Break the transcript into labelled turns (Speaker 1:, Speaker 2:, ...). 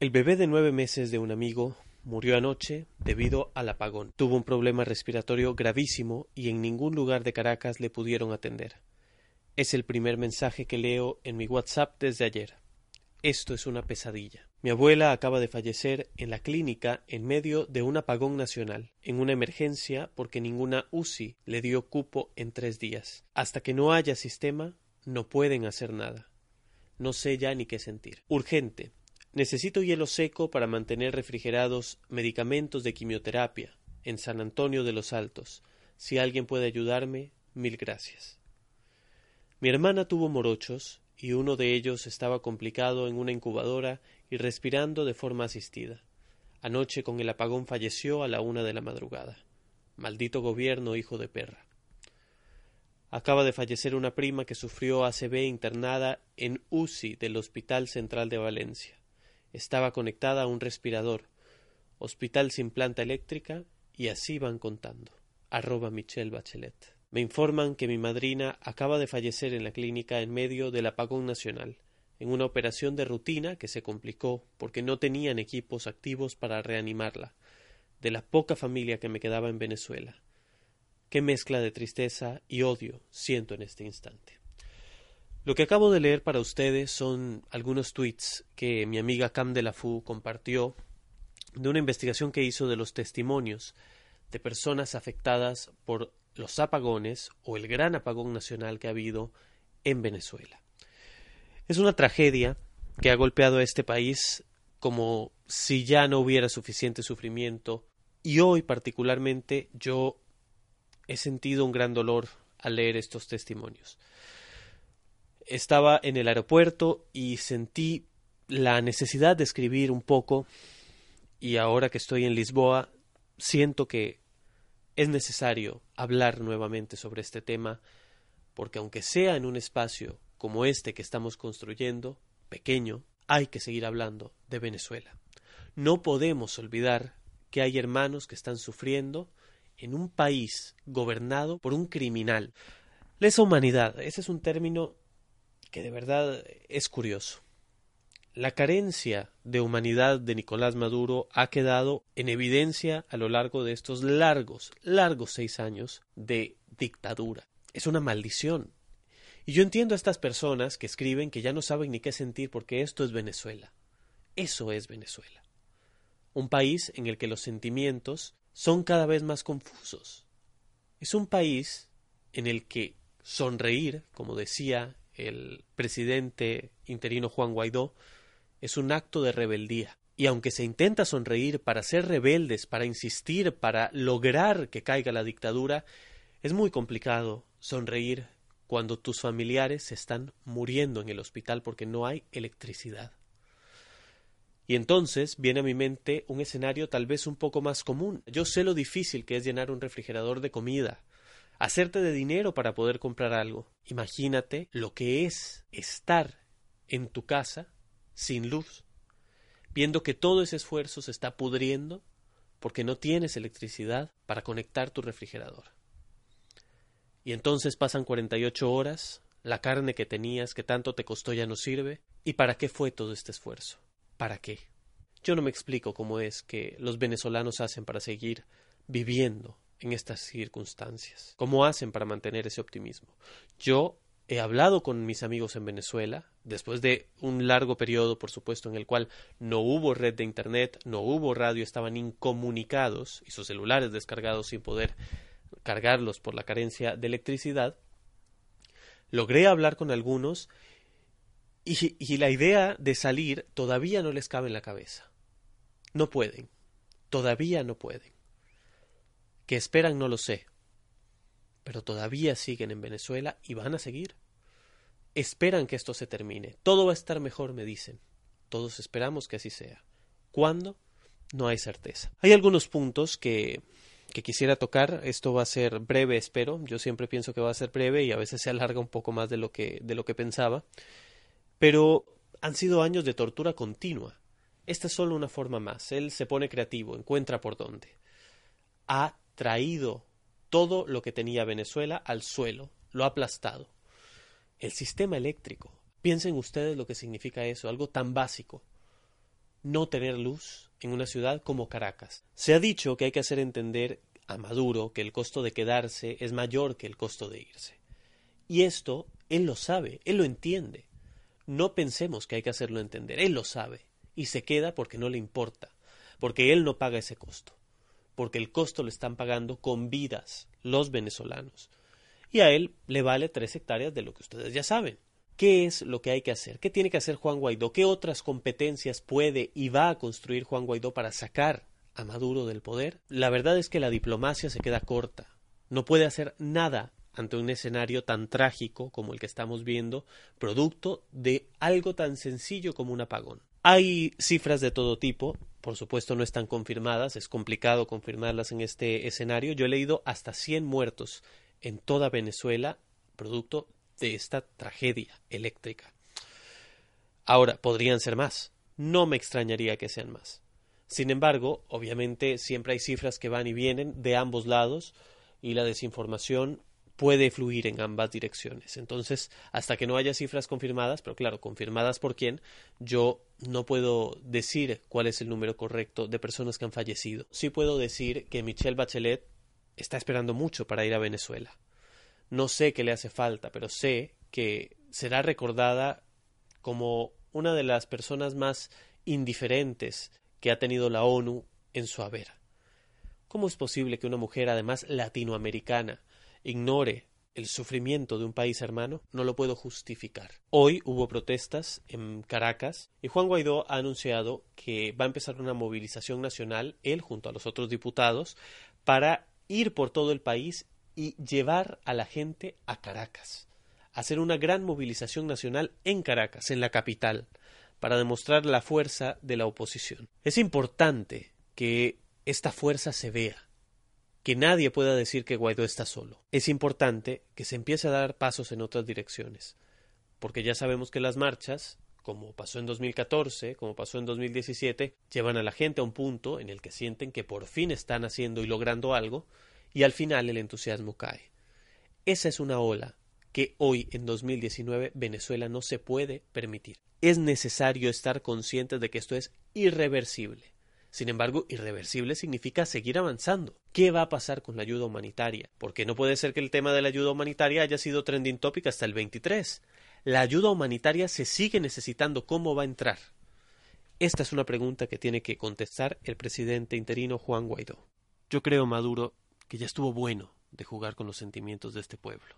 Speaker 1: El bebé de nueve meses de un amigo murió anoche debido al apagón. Tuvo un problema respiratorio gravísimo y en ningún lugar de Caracas le pudieron atender. Es el primer mensaje que leo en mi WhatsApp desde ayer. Esto es una pesadilla. Mi abuela acaba de fallecer en la clínica en medio de un apagón nacional, en una emergencia porque ninguna UCI le dio cupo en tres días. Hasta que no haya sistema, no pueden hacer nada. No sé ya ni qué sentir. Urgente. Necesito hielo seco para mantener refrigerados medicamentos de quimioterapia en San Antonio de los Altos. Si alguien puede ayudarme, mil gracias. Mi hermana tuvo morochos y uno de ellos estaba complicado en una incubadora y respirando de forma asistida. Anoche con el apagón falleció a la una de la madrugada. Maldito gobierno, hijo de perra. Acaba de fallecer una prima que sufrió ACV internada en UCI del Hospital Central de Valencia estaba conectada a un respirador, hospital sin planta eléctrica, y así van contando. Arroba Michelle Bachelet. Me informan que mi madrina acaba de fallecer en la clínica en medio del apagón nacional, en una operación de rutina que se complicó porque no tenían equipos activos para reanimarla, de la poca familia que me quedaba en Venezuela. Qué mezcla de tristeza y odio siento en este instante. Lo que acabo de leer para ustedes son algunos tweets que mi amiga Cam de la Fu compartió de una investigación que hizo de los testimonios de personas afectadas por los apagones o el gran apagón nacional que ha habido en Venezuela. Es una tragedia que ha golpeado a este país como si ya no hubiera suficiente sufrimiento y hoy particularmente yo he sentido un gran dolor al leer estos testimonios estaba en el aeropuerto y sentí la necesidad de escribir un poco y ahora que estoy en Lisboa siento que es necesario hablar nuevamente sobre este tema porque aunque sea en un espacio como este que estamos construyendo, pequeño, hay que seguir hablando de Venezuela. No podemos olvidar que hay hermanos que están sufriendo en un país gobernado por un criminal. Lesa humanidad, ese es un término que de verdad es curioso. La carencia de humanidad de Nicolás Maduro ha quedado en evidencia a lo largo de estos largos, largos seis años de dictadura. Es una maldición. Y yo entiendo a estas personas que escriben que ya no saben ni qué sentir porque esto es Venezuela. Eso es Venezuela. Un país en el que los sentimientos son cada vez más confusos. Es un país en el que sonreír, como decía el presidente interino Juan Guaidó es un acto de rebeldía. Y aunque se intenta sonreír para ser rebeldes, para insistir, para lograr que caiga la dictadura, es muy complicado sonreír cuando tus familiares están muriendo en el hospital porque no hay electricidad. Y entonces viene a mi mente un escenario tal vez un poco más común. Yo sé lo difícil que es llenar un refrigerador de comida, hacerte de dinero para poder comprar algo. Imagínate lo que es estar en tu casa sin luz, viendo que todo ese esfuerzo se está pudriendo porque no tienes electricidad para conectar tu refrigerador. Y entonces pasan 48 horas, la carne que tenías que tanto te costó ya no sirve, ¿y para qué fue todo este esfuerzo? ¿Para qué? Yo no me explico cómo es que los venezolanos hacen para seguir viviendo en estas circunstancias? ¿Cómo hacen para mantener ese optimismo? Yo he hablado con mis amigos en Venezuela, después de un largo periodo, por supuesto, en el cual no hubo red de Internet, no hubo radio, estaban incomunicados y sus celulares descargados sin poder cargarlos por la carencia de electricidad, logré hablar con algunos y, y la idea de salir todavía no les cabe en la cabeza. No pueden, todavía no pueden. Que esperan no lo sé, pero todavía siguen en Venezuela y van a seguir. Esperan que esto se termine. Todo va a estar mejor, me dicen. Todos esperamos que así sea. ¿Cuándo? No hay certeza. Hay algunos puntos que, que quisiera tocar. Esto va a ser breve, espero. Yo siempre pienso que va a ser breve y a veces se alarga un poco más de lo que, de lo que pensaba. Pero han sido años de tortura continua. Esta es solo una forma más. Él se pone creativo, encuentra por dónde. Traído todo lo que tenía Venezuela al suelo, lo ha aplastado. El sistema eléctrico. Piensen ustedes lo que significa eso, algo tan básico. No tener luz en una ciudad como Caracas. Se ha dicho que hay que hacer entender a Maduro que el costo de quedarse es mayor que el costo de irse. Y esto él lo sabe, él lo entiende. No pensemos que hay que hacerlo entender, él lo sabe y se queda porque no le importa, porque él no paga ese costo, porque el costo lo están pagando con vidas los venezolanos. Y a él le vale tres hectáreas de lo que ustedes ya saben. ¿Qué es lo que hay que hacer? ¿Qué tiene que hacer Juan Guaidó? ¿Qué otras competencias puede y va a construir Juan Guaidó para sacar a Maduro del poder? La verdad es que la diplomacia se queda corta. No puede hacer nada ante un escenario tan trágico como el que estamos viendo, producto de algo tan sencillo como un apagón. Hay cifras de todo tipo, por supuesto no están confirmadas, es complicado confirmarlas en este escenario. Yo he leído hasta 100 muertos en toda Venezuela, producto de esta tragedia eléctrica. Ahora, podrían ser más. No me extrañaría que sean más. Sin embargo, obviamente siempre hay cifras que van y vienen de ambos lados y la desinformación puede fluir en ambas direcciones. Entonces, hasta que no haya cifras confirmadas, pero claro, confirmadas por quién, yo no puedo decir cuál es el número correcto de personas que han fallecido. Sí puedo decir que Michelle Bachelet está esperando mucho para ir a Venezuela. No sé qué le hace falta, pero sé que será recordada como una de las personas más indiferentes que ha tenido la ONU en su haber. ¿Cómo es posible que una mujer, además latinoamericana, ignore el sufrimiento de un país hermano, no lo puedo justificar. Hoy hubo protestas en Caracas y Juan Guaidó ha anunciado que va a empezar una movilización nacional, él junto a los otros diputados, para ir por todo el país y llevar a la gente a Caracas, hacer una gran movilización nacional en Caracas, en la capital, para demostrar la fuerza de la oposición. Es importante que esta fuerza se vea, que nadie pueda decir que Guaidó está solo. Es importante que se empiece a dar pasos en otras direcciones, porque ya sabemos que las marchas, como pasó en 2014, como pasó en 2017, llevan a la gente a un punto en el que sienten que por fin están haciendo y logrando algo, y al final el entusiasmo cae. Esa es una ola que hoy en 2019 Venezuela no se puede permitir. Es necesario estar conscientes de que esto es irreversible. Sin embargo, irreversible significa seguir avanzando. ¿Qué va a pasar con la ayuda humanitaria? Porque no puede ser que el tema de la ayuda humanitaria haya sido trending topic hasta el 23. La ayuda humanitaria se sigue necesitando. ¿Cómo va a entrar? Esta es una pregunta que tiene que contestar el presidente interino Juan Guaidó. Yo creo, Maduro, que ya estuvo bueno de jugar con los sentimientos de este pueblo.